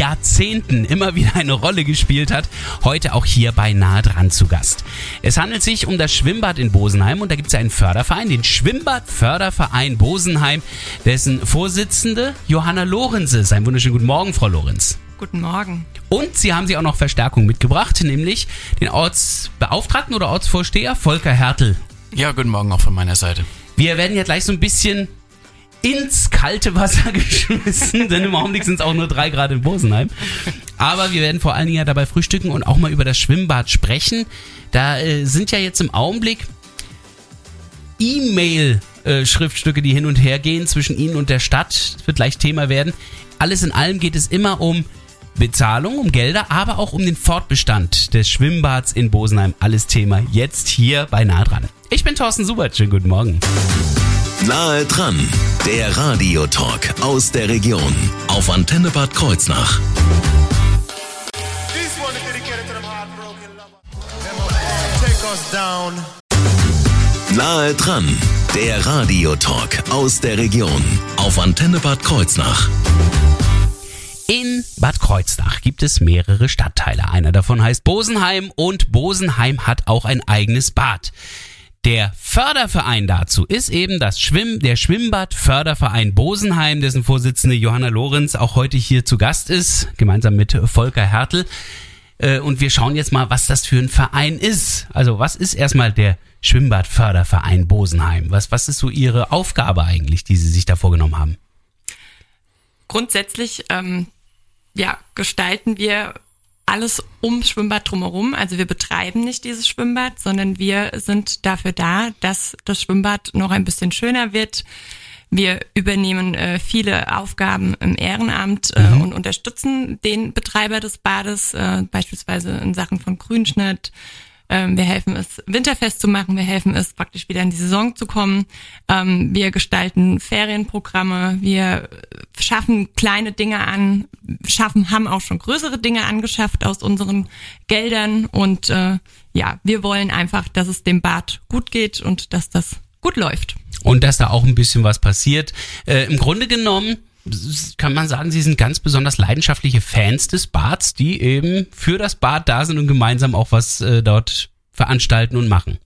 Jahrzehnten immer wieder eine Rolle gespielt hat, heute auch hier bei Nahe dran zu Gast. Es handelt sich um das Schwimmbad in Bosenheim und da gibt es einen Förderverein, den Schwimmbadförderverein Bosenheim, dessen Vorsitzende Johanna Lorenze ist. Einen wunderschönen guten Morgen, Frau Lorenz. Guten Morgen. Und Sie haben sich auch noch Verstärkung mitgebracht, nämlich den Ortsbeauftragten oder Ortsvorsteher Volker Hertel. Ja, guten Morgen auch von meiner Seite. Wir werden ja gleich so ein bisschen ins kalte Wasser geschmissen, denn im Augenblick sind es auch nur drei Grad in Bosenheim. Aber wir werden vor allen Dingen ja dabei frühstücken und auch mal über das Schwimmbad sprechen. Da äh, sind ja jetzt im Augenblick E-Mail-Schriftstücke, die hin und her gehen zwischen Ihnen und der Stadt. Das wird gleich Thema werden. Alles in allem geht es immer um Bezahlung, um Gelder, aber auch um den Fortbestand des Schwimmbads in Bosenheim. Alles Thema jetzt hier bei Nah dran. Ich bin Thorsten Subert. Schönen guten Morgen. Nahe dran, der Radiotalk aus der Region auf Antenne Bad Kreuznach. Nahe dran, der Radiotalk aus der Region auf Antenne Bad Kreuznach. In Bad Kreuznach gibt es mehrere Stadtteile. Einer davon heißt Bosenheim und Bosenheim hat auch ein eigenes Bad. Der Förderverein dazu ist eben das Schwimm, der Schwimmbad-Förderverein Bosenheim, dessen Vorsitzende Johanna Lorenz auch heute hier zu Gast ist, gemeinsam mit Volker Hertel. Äh, und wir schauen jetzt mal, was das für ein Verein ist. Also was ist erstmal der Schwimmbad-Förderverein Bosenheim? Was, was ist so Ihre Aufgabe eigentlich, die Sie sich da vorgenommen haben? Grundsätzlich ähm, ja, gestalten wir alles um Schwimmbad drumherum. Also wir betreiben nicht dieses Schwimmbad, sondern wir sind dafür da, dass das Schwimmbad noch ein bisschen schöner wird. Wir übernehmen äh, viele Aufgaben im Ehrenamt äh, mhm. und unterstützen den Betreiber des Bades, äh, beispielsweise in Sachen von Grünschnitt, wir helfen es, winterfest zu machen. Wir helfen es, praktisch wieder in die Saison zu kommen. Ähm, wir gestalten Ferienprogramme. Wir schaffen kleine Dinge an, schaffen, haben auch schon größere Dinge angeschafft aus unseren Geldern. Und äh, ja, wir wollen einfach, dass es dem Bad gut geht und dass das gut läuft. Und dass da auch ein bisschen was passiert. Äh, Im Grunde genommen kann man sagen, Sie sind ganz besonders leidenschaftliche Fans des Bads, die eben für das Bad da sind und gemeinsam auch was äh, dort veranstalten und machen.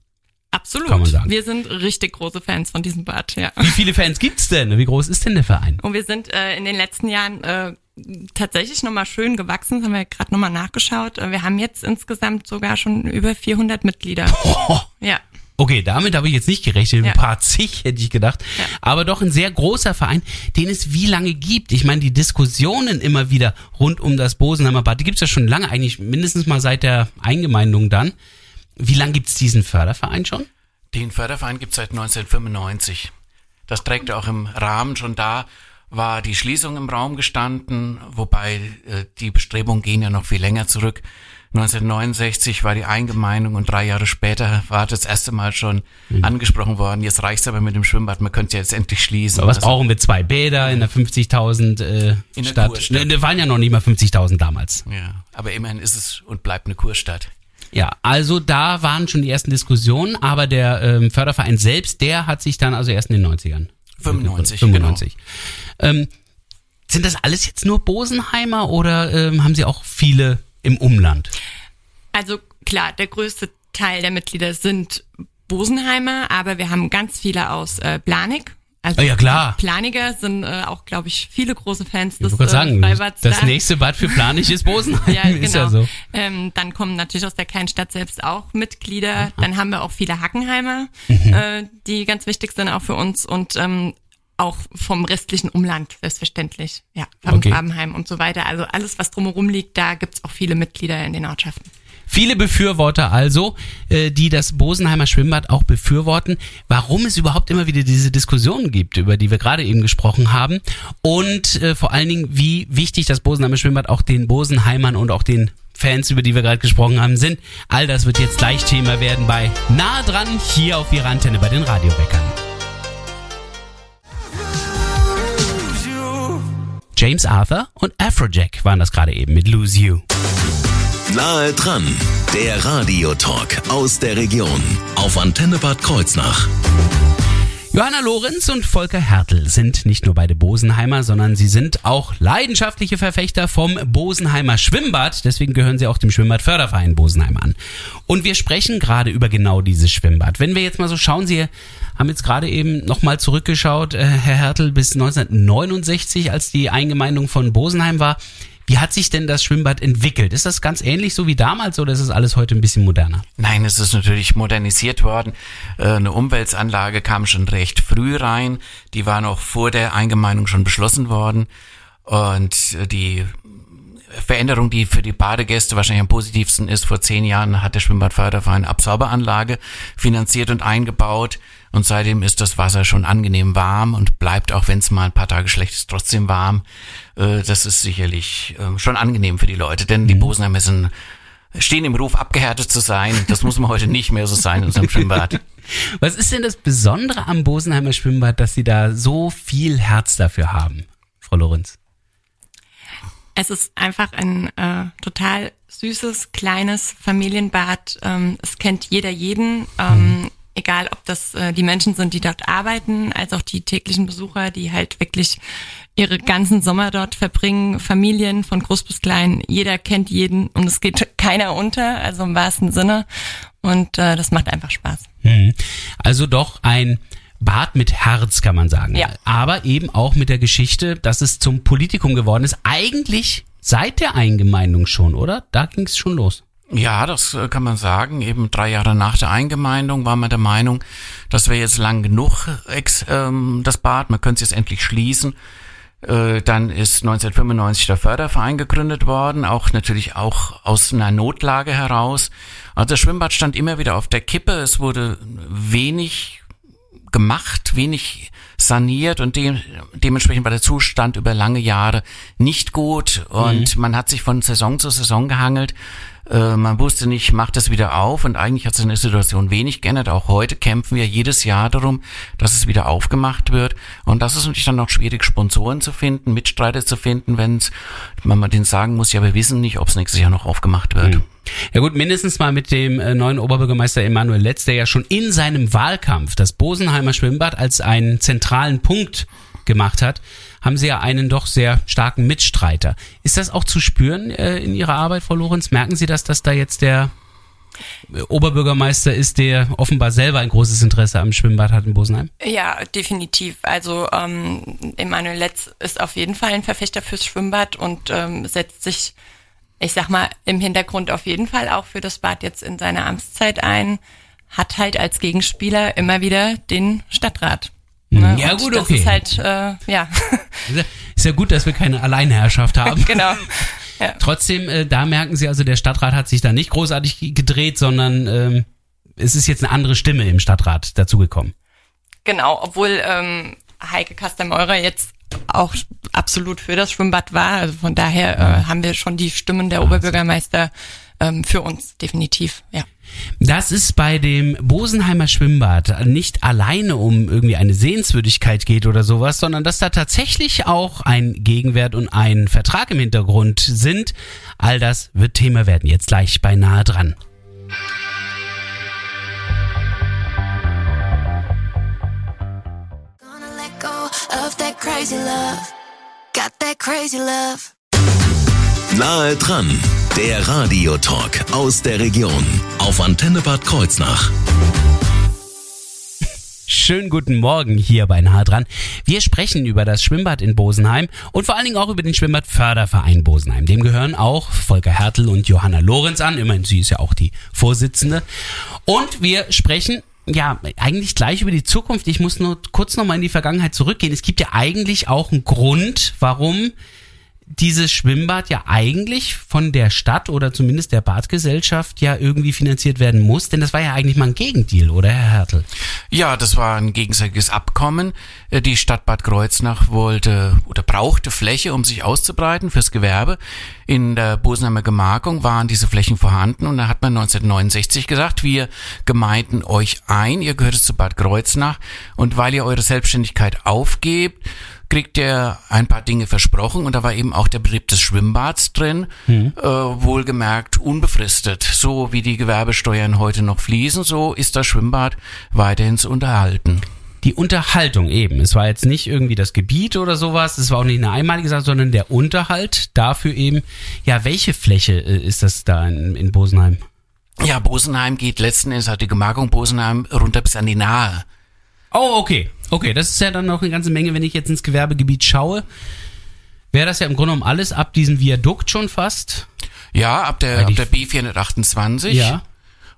Absolut. Kann man sagen. Wir sind richtig große Fans von diesem Bad, ja. Wie viele Fans gibt's denn? Wie groß ist denn der Verein? Und wir sind äh, in den letzten Jahren äh, tatsächlich nochmal schön gewachsen. Das haben wir gerade nochmal nachgeschaut. Äh, wir haben jetzt insgesamt sogar schon über 400 Mitglieder. Oh. Ja. Okay, damit habe ich jetzt nicht gerechnet. Ja. Ein paar zig hätte ich gedacht. Ja. Aber doch ein sehr großer Verein, den es wie lange gibt. Ich meine, die Diskussionen immer wieder rund um das Bosenheimer Bad, die gibt es ja schon lange, eigentlich mindestens mal seit der Eingemeindung dann. Wie lange gibt es diesen Förderverein schon? Den Förderverein gibt es seit 1995. Das trägt auch im Rahmen schon da, war die Schließung im Raum gestanden, wobei äh, die Bestrebungen gehen ja noch viel länger zurück. 1969 war die Eingemeindung und drei Jahre später war das erste Mal schon mhm. angesprochen worden. Jetzt reicht's aber mit dem Schwimmbad, man könnte jetzt endlich schließen. Aber was also, brauchen wir? Zwei Bäder in der 50.000 äh, in der Stadt? Kurstadt. Ne, waren ja noch nicht mal 50.000 damals. Ja, aber immerhin ist es und bleibt eine Kurstadt. Ja, also da waren schon die ersten Diskussionen, aber der ähm, Förderverein selbst, der hat sich dann also erst in den 90ern. 95, 95. Genau. Ähm, sind das alles jetzt nur Bosenheimer oder ähm, haben Sie auch viele im Umland? Also klar, der größte Teil der Mitglieder sind Bosenheimer, aber wir haben ganz viele aus äh, Blanik. Also ja klar. Planiger sind äh, auch, glaube ich, viele große Fans des äh, sagen, Freibads. Das da. nächste Bad für Planig ist Bosenheim. ja, genau. Ist ja so. Ähm, dann kommen natürlich aus der Kleinstadt selbst auch Mitglieder. Aha. Dann haben wir auch viele Hackenheimer, mhm. äh, die ganz wichtig sind auch für uns. Und ähm, auch vom restlichen Umland, selbstverständlich. Ja, vom okay. Und so weiter. Also alles, was drumherum liegt, da gibt's auch viele Mitglieder in den Ortschaften. Viele Befürworter also, äh, die das Bosenheimer Schwimmbad auch befürworten, warum es überhaupt immer wieder diese Diskussionen gibt, über die wir gerade eben gesprochen haben. Und äh, vor allen Dingen, wie wichtig das Bosenheimer Schwimmbad auch den Bosenheimern und auch den Fans, über die wir gerade gesprochen haben, sind. All das wird jetzt gleich Thema werden bei Nah dran hier auf Ihrer Antenne bei den Radioweckern. James Arthur und Afrojack waren das gerade eben mit Lose You. Nahe dran, der Radiotalk aus der Region auf Antenne Bad Kreuznach. Johanna Lorenz und Volker Hertel sind nicht nur beide Bosenheimer, sondern sie sind auch leidenschaftliche Verfechter vom Bosenheimer Schwimmbad. Deswegen gehören sie auch dem Schwimmbadförderverein Bosenheim an. Und wir sprechen gerade über genau dieses Schwimmbad. Wenn wir jetzt mal so schauen, Sie haben jetzt gerade eben nochmal zurückgeschaut, äh, Herr Hertel, bis 1969, als die Eingemeindung von Bosenheim war. Wie hat sich denn das Schwimmbad entwickelt? Ist das ganz ähnlich so wie damals oder ist es alles heute ein bisschen moderner? Nein, es ist natürlich modernisiert worden. Äh, eine Umweltanlage kam schon recht früh rein. Die war noch vor der Eingemeindung schon beschlossen worden. Und die Veränderung, die für die Badegäste wahrscheinlich am positivsten ist, vor zehn Jahren hat der Schwimmbadförderverein Absorberanlage finanziert und eingebaut. Und seitdem ist das Wasser schon angenehm warm und bleibt, auch wenn es mal ein paar Tage schlecht ist, trotzdem warm. Äh, das ist sicherlich ähm, schon angenehm für die Leute, denn die Bosenheimer sind, stehen im Ruf, abgehärtet zu sein. Das muss man heute nicht mehr so sein in unserem Schwimmbad. Was ist denn das Besondere am Bosenheimer Schwimmbad, dass Sie da so viel Herz dafür haben, Frau Lorenz? Es ist einfach ein äh, total süßes, kleines Familienbad. Ähm, es kennt jeder jeden. Ähm, egal ob das äh, die Menschen sind, die dort arbeiten, als auch die täglichen Besucher, die halt wirklich ihre ganzen Sommer dort verbringen, Familien von groß bis klein, jeder kennt jeden und es geht keiner unter, also im wahrsten Sinne und äh, das macht einfach Spaß. Hm. Also doch ein Bad mit Herz, kann man sagen. Ja. Aber eben auch mit der Geschichte, dass es zum Politikum geworden ist. Eigentlich seit der Eingemeindung schon, oder? Da ging es schon los. Ja, das äh, kann man sagen. Eben drei Jahre nach der Eingemeindung war man der Meinung, das wäre jetzt lang genug, ex, ähm, das Bad, man könnte es jetzt endlich schließen. Äh, dann ist 1995 der Förderverein gegründet worden, auch natürlich auch aus einer Notlage heraus. Also das Schwimmbad stand immer wieder auf der Kippe, es wurde wenig gemacht, wenig saniert und de dementsprechend war der Zustand über lange Jahre nicht gut und man hat sich von Saison zu Saison gehangelt. Äh, man wusste nicht, macht es wieder auf und eigentlich hat sich in der Situation wenig geändert. Auch heute kämpfen wir jedes Jahr darum, dass es wieder aufgemacht wird und das ist natürlich dann auch schwierig, Sponsoren zu finden, Mitstreiter zu finden, wenn man denen sagen muss, ja, wir wissen nicht, ob es nächstes Jahr noch aufgemacht wird. Ja gut, mindestens mal mit dem äh, neuen Oberbürgermeister Emanuel Letz, der ja schon in seinem Wahlkampf das Bosenheimer Schwimmbad als einen zentralen Punkt gemacht hat, haben Sie ja einen doch sehr starken Mitstreiter. Ist das auch zu spüren äh, in Ihrer Arbeit, Frau Lorenz? Merken Sie das, dass da jetzt der äh, Oberbürgermeister ist, der offenbar selber ein großes Interesse am Schwimmbad hat in Bosenheim? Ja, definitiv. Also ähm, Emanuel Letz ist auf jeden Fall ein Verfechter fürs Schwimmbad und ähm, setzt sich, ich sag mal, im Hintergrund auf jeden Fall auch für das Bad jetzt in seiner Amtszeit ein, hat halt als Gegenspieler immer wieder den Stadtrat. Ne? Ja, Und gut, das okay. ist halt, äh, ja, Ist ja- gut, dass wir keine Alleinherrschaft haben. genau. Ja. Trotzdem, äh, da merken Sie also, der Stadtrat hat sich da nicht großartig gedreht, sondern ähm, es ist jetzt eine andere Stimme im Stadtrat dazugekommen. Genau, obwohl ähm, Heike Kastermeurer jetzt auch absolut für das Schwimmbad war. Also von daher äh, haben wir schon die Stimmen der Oberbürgermeister ähm, für uns, definitiv, ja. Das ist bei dem Bosenheimer Schwimmbad nicht alleine um irgendwie eine Sehenswürdigkeit geht oder sowas, sondern dass da tatsächlich auch ein Gegenwert und ein Vertrag im Hintergrund sind. All das wird Thema werden. Jetzt gleich bei nahe dran. Nahe dran, der Radiotalk aus der Region auf Antenne Bad Kreuznach. Schönen guten Morgen hier bei Nahe dran. Wir sprechen über das Schwimmbad in Bosenheim und vor allen Dingen auch über den Schwimmbadförderverein Bosenheim. Dem gehören auch Volker Hertel und Johanna Lorenz an. Immerhin, sie ist ja auch die Vorsitzende. Und wir sprechen ja, eigentlich gleich über die Zukunft. Ich muss nur kurz nochmal in die Vergangenheit zurückgehen. Es gibt ja eigentlich auch einen Grund, warum dieses Schwimmbad ja eigentlich von der Stadt oder zumindest der Badgesellschaft ja irgendwie finanziert werden muss, denn das war ja eigentlich mal ein Gegendeal, oder Herr Hertel? Ja, das war ein gegenseitiges Abkommen. Äh, Die Stadt Bad Kreuznach wollte oder brauchte Fläche, um sich auszubreiten fürs Gewerbe. In der Bosenheimer Gemarkung waren diese Flächen vorhanden und da hat man 1969 gesagt, wir gemeinden euch ein, ihr gehört zu Bad Kreuznach und weil ihr eure Selbstständigkeit aufgebt, kriegt er ein paar Dinge versprochen und da war eben auch der Betrieb des Schwimmbads drin, Mhm. äh, wohlgemerkt unbefristet. So wie die Gewerbesteuern heute noch fließen, so ist das Schwimmbad weiterhin zu unterhalten. Die Unterhaltung eben. Es war jetzt nicht irgendwie das Gebiet oder sowas, es war auch nicht eine einmalige Sache, sondern der Unterhalt dafür eben. Ja, welche Fläche äh, ist das da in, in Bosenheim? Ja, Bosenheim geht letzten Endes, hat die Gemarkung Bosenheim runter bis an die Nahe. Oh, okay. Okay, das ist ja dann noch eine ganze Menge, wenn ich jetzt ins Gewerbegebiet schaue. Wäre das ja im Grunde genommen alles ab diesem Viadukt schon fast? Ja, ab der, ab der B428. Ja.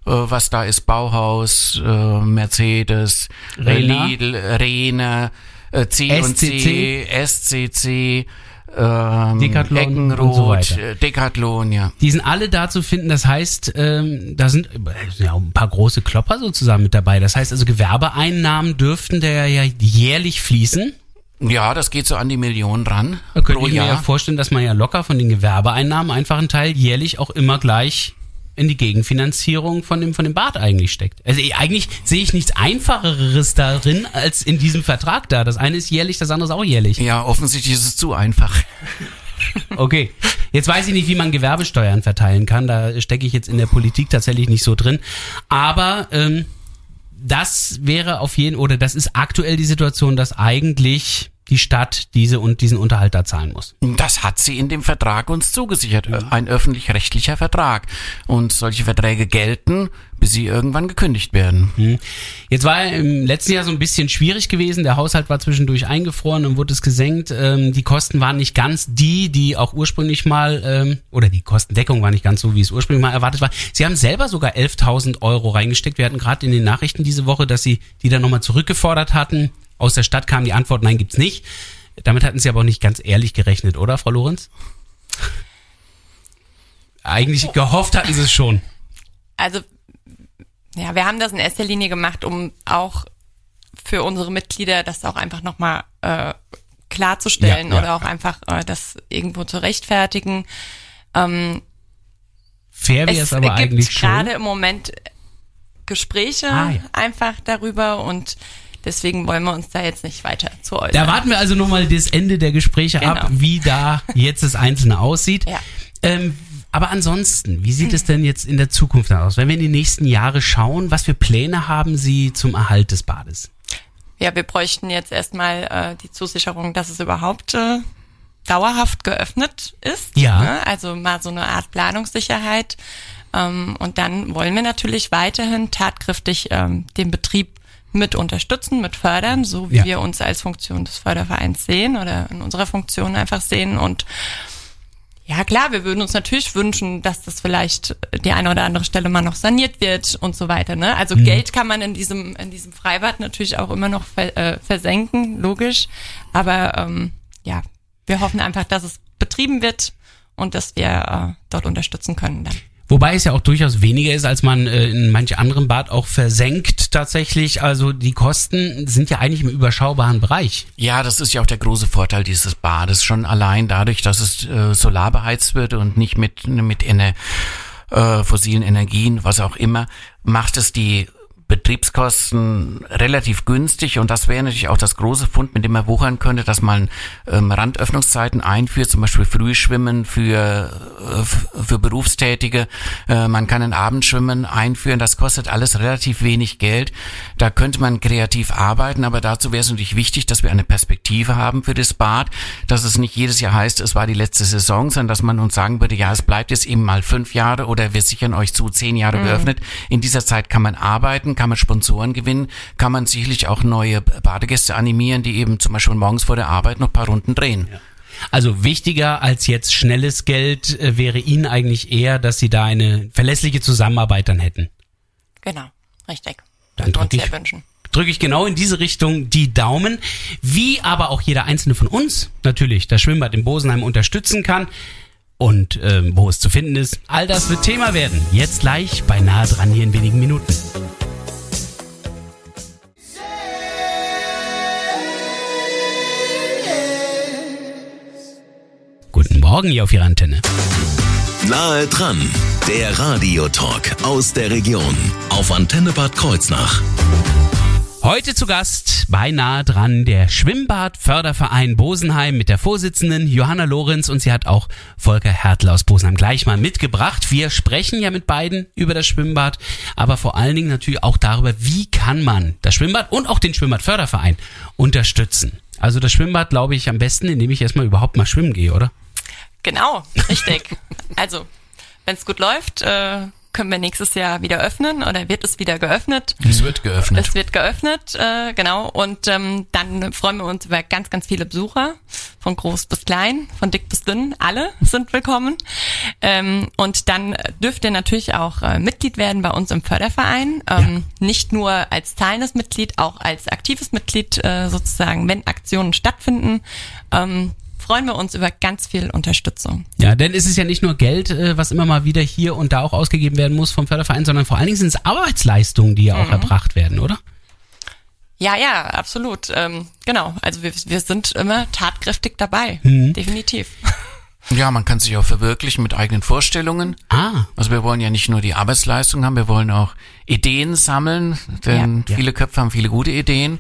Äh, was da ist, Bauhaus, äh, Mercedes, äh, Rena. Lidl, Rena, äh, C und C, SCC, ähm, Decathlon Eckenroth, und so weiter. Decathlon, ja. Die sind alle da zu finden. Das heißt, ähm, da sind ja, ein paar große Klopper sozusagen mit dabei. Das heißt also, Gewerbeeinnahmen dürften da ja jährlich fließen. Ja, das geht so an die Million ran Da könnte ich mir ja vorstellen, dass man ja locker von den Gewerbeeinnahmen einfach einen Teil jährlich auch immer gleich in die Gegenfinanzierung von dem, von dem Bad eigentlich steckt. Also eigentlich sehe ich nichts Einfacheres darin als in diesem Vertrag da. Das eine ist jährlich, das andere ist auch jährlich. Ja, offensichtlich ist es zu einfach. Okay. Jetzt weiß ich nicht, wie man Gewerbesteuern verteilen kann. Da stecke ich jetzt in der Politik tatsächlich nicht so drin. Aber ähm, das wäre auf jeden oder das ist aktuell die Situation, dass eigentlich die Stadt diese und diesen Unterhalt da zahlen muss. Das hat sie in dem Vertrag uns zugesichert. Ein öffentlich-rechtlicher Vertrag. Und solche Verträge gelten, bis sie irgendwann gekündigt werden. Jetzt war ja im letzten Jahr so ein bisschen schwierig gewesen. Der Haushalt war zwischendurch eingefroren und wurde es gesenkt. Ähm, die Kosten waren nicht ganz die, die auch ursprünglich mal, ähm, oder die Kostendeckung war nicht ganz so, wie es ursprünglich mal erwartet war. Sie haben selber sogar 11.000 Euro reingesteckt. Wir hatten gerade in den Nachrichten diese Woche, dass sie die dann nochmal zurückgefordert hatten. Aus der Stadt kam die Antwort, nein, gibt's nicht. Damit hatten sie aber auch nicht ganz ehrlich gerechnet, oder, Frau Lorenz? Eigentlich gehofft hatten sie es schon. Also, ja, wir haben das in erster Linie gemacht, um auch für unsere Mitglieder das auch einfach nochmal äh, klarzustellen Ja, ja. oder auch einfach äh, das irgendwo zu rechtfertigen. Ähm, Fair wäre es aber eigentlich gibt schon. gerade im Moment Gespräche Ah, einfach darüber und deswegen wollen wir uns da jetzt nicht weiter zu äußern. Da warten wir also nochmal das Ende der Gespräche ab, Genau. wie da jetzt das Einzelne aussieht. Ja. Ähm, aber ansonsten, wie sieht es denn jetzt in der Zukunft aus? Wenn wir in die nächsten Jahre schauen, was für Pläne haben Sie zum Erhalt des Bades? Ja, wir bräuchten jetzt erstmal äh, die Zusicherung, dass es überhaupt äh, dauerhaft geöffnet ist. Ja. Ne? Also mal so eine Art Planungssicherheit. Ähm, und dann wollen wir natürlich weiterhin tatkräftig ähm, den Betrieb mit unterstützen, mit fördern, so wie Ja. wir uns als Funktion des Fördervereins sehen oder in unserer Funktion einfach sehen. Und ja, klar, wir würden uns natürlich wünschen, dass das vielleicht die eine oder andere Stelle mal noch saniert wird und so weiter. Ne? Also Geld kann man in diesem in diesem Freibad natürlich auch immer noch ver, äh, versenken, logisch. Aber ähm, ja, wir hoffen einfach, dass es betrieben wird und dass wir äh, dort unterstützen können dann. Wobei es ja auch durchaus weniger ist, als man äh, in manch anderem Bad auch versenkt tatsächlich. Also die Kosten sind ja eigentlich im überschaubaren Bereich. Ja, das ist ja auch der große Vorteil dieses Bades. Schon allein dadurch, dass es äh, solar beheizt wird und nicht mit, mit Ener äh, fossilen Energien, was auch immer, macht es die Betriebskosten relativ günstig und das wäre natürlich auch das große Fund, mit dem man wuchern könnte, dass man ähm, Randöffnungszeiten einführt, zum Beispiel Frühschwimmen für, äh, für Berufstätige. Äh, man kann ein Abendschwimmen einführen, das kostet alles relativ wenig Geld. Da könnte man kreativ arbeiten, aber dazu wäre es natürlich wichtig, dass wir eine Perspektive haben für das Bad, dass es nicht jedes Jahr heißt, es war die letzte Saison, sondern dass man uns sagen würde, ja, es bleibt jetzt eben mal fünf Jahre oder wir sichern euch zu zehn Jahre geöffnet. In dieser Zeit kann man arbeiten, kann man Sponsoren gewinnen, kann man sicherlich auch neue Badegäste animieren, die eben zum Beispiel morgens vor der Arbeit noch ein paar Runden drehen. Also wichtiger als jetzt schnelles Geld äh, wäre Ihnen eigentlich eher, dass Sie da eine verlässliche Zusammenarbeit dann hätten. Genau, richtig. Dann wir uns drück ich- drücke ich genau in diese Richtung die Daumen, wie aber auch jeder einzelne von uns natürlich das Schwimmbad in Bosenheim unterstützen kann und ähm, wo es zu finden ist. All das wird Thema werden. Jetzt gleich bei nahe dran hier in wenigen Minuten. Morgen hier auf Ihrer Antenne. Nahe dran, der Radiotalk aus der Region auf Antenne Bad Kreuznach. Heute zu Gast beinahe dran der Schwimmbadförderverein Bosenheim mit der Vorsitzenden Johanna Lorenz und sie hat auch Volker Hertel aus Bosenheim gleich mal mitgebracht. Wir sprechen ja mit beiden über das Schwimmbad, aber vor allen Dingen natürlich auch darüber, wie kann man das Schwimmbad und auch den Schwimmbadförderverein unterstützen. Also das Schwimmbad glaube ich am besten, indem ich erstmal überhaupt mal schwimmen gehe, oder? Genau, richtig. also, wenn es gut läuft, äh, können wir nächstes Jahr wieder öffnen oder wird es wieder geöffnet? Es wird geöffnet. Es wird geöffnet, äh, genau. Und ähm, dann freuen wir uns über ganz, ganz viele Besucher, von groß bis klein, von dick bis dünn. Alle sind willkommen. Ähm, und dann dürft ihr natürlich auch äh, Mitglied werden bei uns im Förderverein. Ähm, ja. Nicht nur als zahlendes Mitglied, auch als aktives Mitglied äh, sozusagen, wenn Aktionen stattfinden. Ähm, freuen wir uns über ganz viel Unterstützung. Ja, denn es ist ja nicht nur Geld, äh, was immer mal wieder hier und da auch ausgegeben werden muss vom Förderverein, sondern vor allen Dingen sind es Arbeitsleistungen, die ja auch mhm. erbracht werden, oder? Ja, ja, absolut. Ähm, genau. Also wir, wir sind immer tatkräftig dabei. Mhm. Definitiv. Ja, man kann sich auch verwirklichen mit eigenen Vorstellungen. Ah. Also wir wollen ja nicht nur die Arbeitsleistung haben, wir wollen auch Ideen sammeln, denn ja. viele Köpfe haben viele gute Ideen.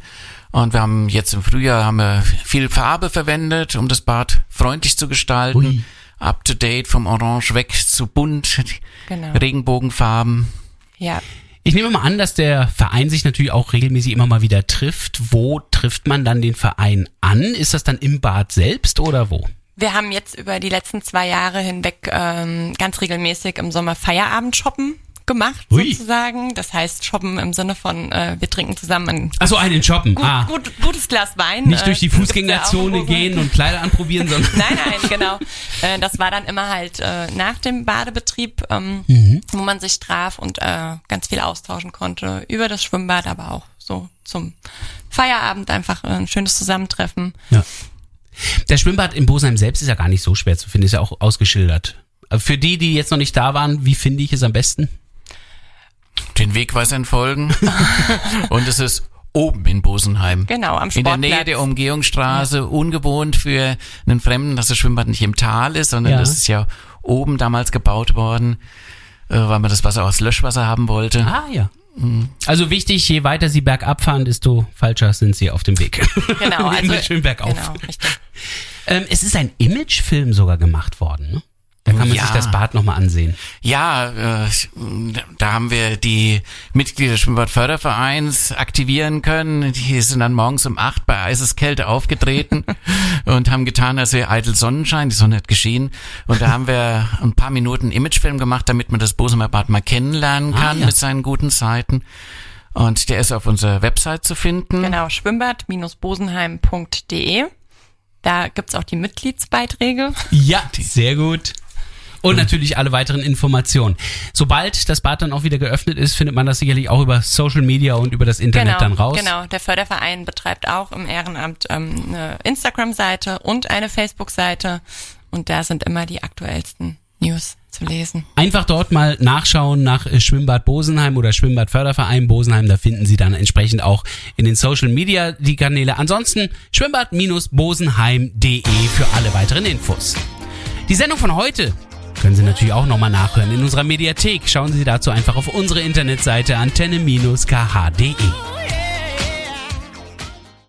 Und wir haben jetzt im Frühjahr haben wir viel Farbe verwendet, um das Bad freundlich zu gestalten. Ui. Up to date vom Orange weg zu bunt, genau. Regenbogenfarben. Ja. Ich nehme mal an, dass der Verein sich natürlich auch regelmäßig immer mal wieder trifft. Wo trifft man dann den Verein an? Ist das dann im Bad selbst oder wo? Wir haben jetzt über die letzten zwei Jahre hinweg ähm, ganz regelmäßig im Sommer Feierabend shoppen gemacht Ui. sozusagen. Das heißt shoppen im Sinne von äh, wir trinken zusammen ein Also einen shoppen. Gut, ah. gut, gutes Glas Wein. Nicht durch die äh, Fußgängerzone gehen und Kleider anprobieren, sondern Nein, nein, genau. Äh, das war dann immer halt äh, nach dem Badebetrieb, ähm, mhm. wo man sich traf und äh, ganz viel austauschen konnte über das Schwimmbad, aber auch so zum Feierabend einfach ein schönes Zusammentreffen. Ja. Der Schwimmbad in Bosheim selbst ist ja gar nicht so schwer zu finden, ist ja auch ausgeschildert. Für die, die jetzt noch nicht da waren, wie finde ich es am besten? Den Wegweisern folgen. und es ist oben in Bosenheim. Genau, am Sportplatz. In der Nähe der Umgehungsstraße, ungewohnt für einen Fremden, dass das Schwimmbad nicht im Tal ist, sondern ja. das ist ja oben damals gebaut worden, äh, weil man das Wasser aus Löschwasser haben wollte. Ah ja. Mhm. Also wichtig, je weiter sie bergab fahren, desto falscher sind sie auf dem Weg. Genau, also schön bergauf. Genau. Ähm, es ist ein Imagefilm sogar gemacht worden. Ne? Kann man ja. sich das Bad nochmal ansehen. Ja, äh, da haben wir die Mitglieder des Schwimmbadfördervereins aktivieren können. Die sind dann morgens um acht bei Eiseskälte aufgetreten und haben getan, als wäre eitel Sonnenschein. Die Sonne hat geschienen. Und da haben wir ein paar Minuten Imagefilm gemacht, damit man das Bosumer Bad mal kennenlernen ah, kann ah, ja. mit seinen guten Seiten. Und der ist auf unserer Website zu finden. Genau, schwimmbad-bosenheim.de. Da gibt's auch die Mitgliedsbeiträge. Ja, sehr gut. Und natürlich alle weiteren Informationen. Sobald das Bad dann auch wieder geöffnet ist, findet man das sicherlich auch über Social Media und über das Internet genau, dann raus. Genau, der Förderverein betreibt auch im Ehrenamt ähm, eine Instagram-Seite und eine Facebook-Seite. Und da sind immer die aktuellsten News zu lesen. Einfach dort mal nachschauen nach äh, Schwimmbad Bosenheim oder Schwimmbad Förderverein Bosenheim. Da finden Sie dann entsprechend auch in den Social Media die Kanäle. Ansonsten schwimmbad-bosenheim.de für alle weiteren Infos. Die Sendung von heute können Sie natürlich auch nochmal nachhören in unserer Mediathek. Schauen Sie dazu einfach auf unsere Internetseite antenne-kh.de.